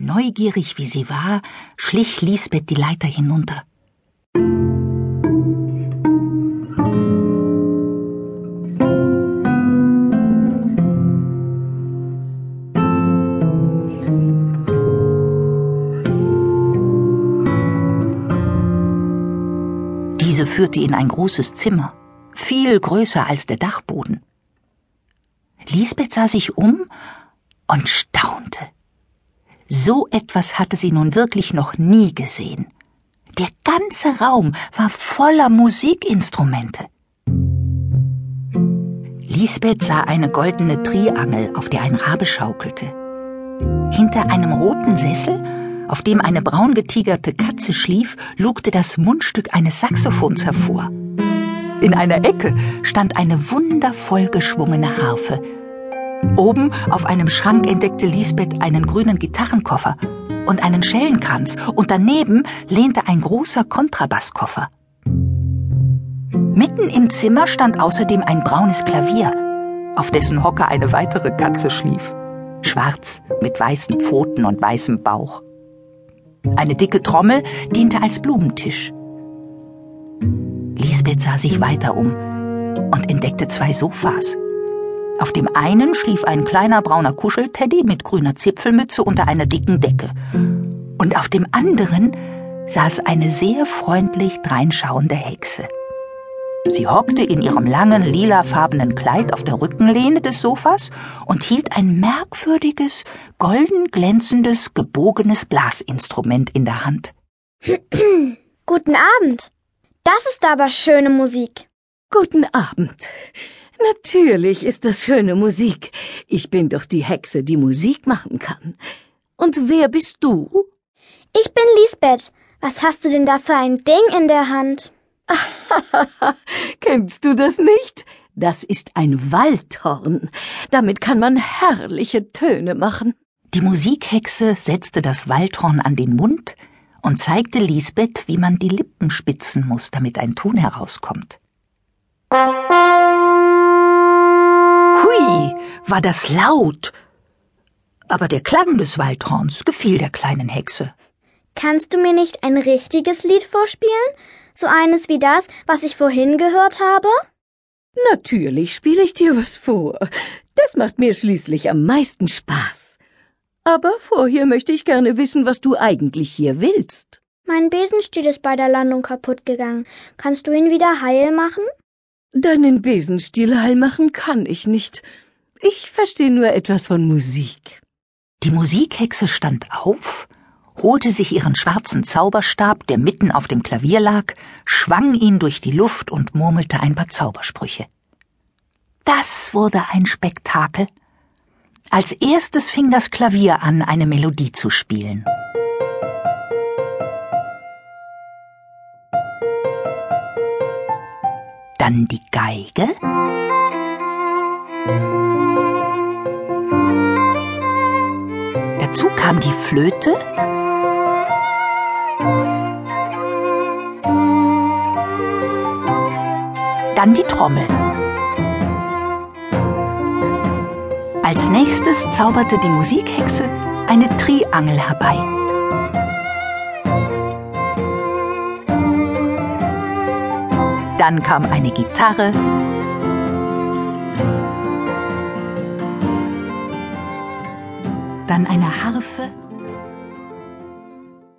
Neugierig wie sie war, schlich Lisbeth die Leiter hinunter. Diese führte in ein großes Zimmer, viel größer als der Dachboden. Lisbeth sah sich um und. So etwas hatte sie nun wirklich noch nie gesehen. Der ganze Raum war voller Musikinstrumente. Lisbeth sah eine goldene Triangel, auf der ein Rabe schaukelte. Hinter einem roten Sessel, auf dem eine braun getigerte Katze schlief, lugte das Mundstück eines Saxophons hervor. In einer Ecke stand eine wundervoll geschwungene Harfe, Oben auf einem Schrank entdeckte Lisbeth einen grünen Gitarrenkoffer und einen Schellenkranz, und daneben lehnte ein großer Kontrabasskoffer. Mitten im Zimmer stand außerdem ein braunes Klavier, auf dessen Hocker eine weitere Katze schlief, schwarz mit weißen Pfoten und weißem Bauch. Eine dicke Trommel diente als Blumentisch. Lisbeth sah sich weiter um und entdeckte zwei Sofas. Auf dem einen schlief ein kleiner brauner Kuschelteddy mit grüner Zipfelmütze unter einer dicken Decke. Und auf dem anderen saß eine sehr freundlich dreinschauende Hexe. Sie hockte in ihrem langen lilafarbenen Kleid auf der Rückenlehne des Sofas und hielt ein merkwürdiges, golden glänzendes, gebogenes Blasinstrument in der Hand. Guten Abend. Das ist aber schöne Musik. Guten Abend. Natürlich ist das schöne Musik. Ich bin doch die Hexe, die Musik machen kann. Und wer bist du? Ich bin Lisbeth. Was hast du denn da für ein Ding in der Hand? Kennst du das nicht? Das ist ein Waldhorn. Damit kann man herrliche Töne machen. Die Musikhexe setzte das Waldhorn an den Mund und zeigte Lisbeth, wie man die Lippen spitzen muss, damit ein Ton herauskommt. War das laut. Aber der Klang des Waldhorns gefiel der kleinen Hexe. Kannst du mir nicht ein richtiges Lied vorspielen? So eines wie das, was ich vorhin gehört habe? Natürlich spiele ich dir was vor. Das macht mir schließlich am meisten Spaß. Aber vorher möchte ich gerne wissen, was du eigentlich hier willst. Mein Besenstiel ist bei der Landung kaputt gegangen. Kannst du ihn wieder heil machen? Deinen Besenstiel heil machen kann ich nicht. Ich verstehe nur etwas von Musik. Die Musikhexe stand auf, holte sich ihren schwarzen Zauberstab, der mitten auf dem Klavier lag, schwang ihn durch die Luft und murmelte ein paar Zaubersprüche. Das wurde ein Spektakel. Als erstes fing das Klavier an, eine Melodie zu spielen. dann die Geige. Kam die Flöte. Dann die Trommel. Als nächstes zauberte die Musikhexe eine Triangel herbei. Dann kam eine Gitarre. Dann eine Harfe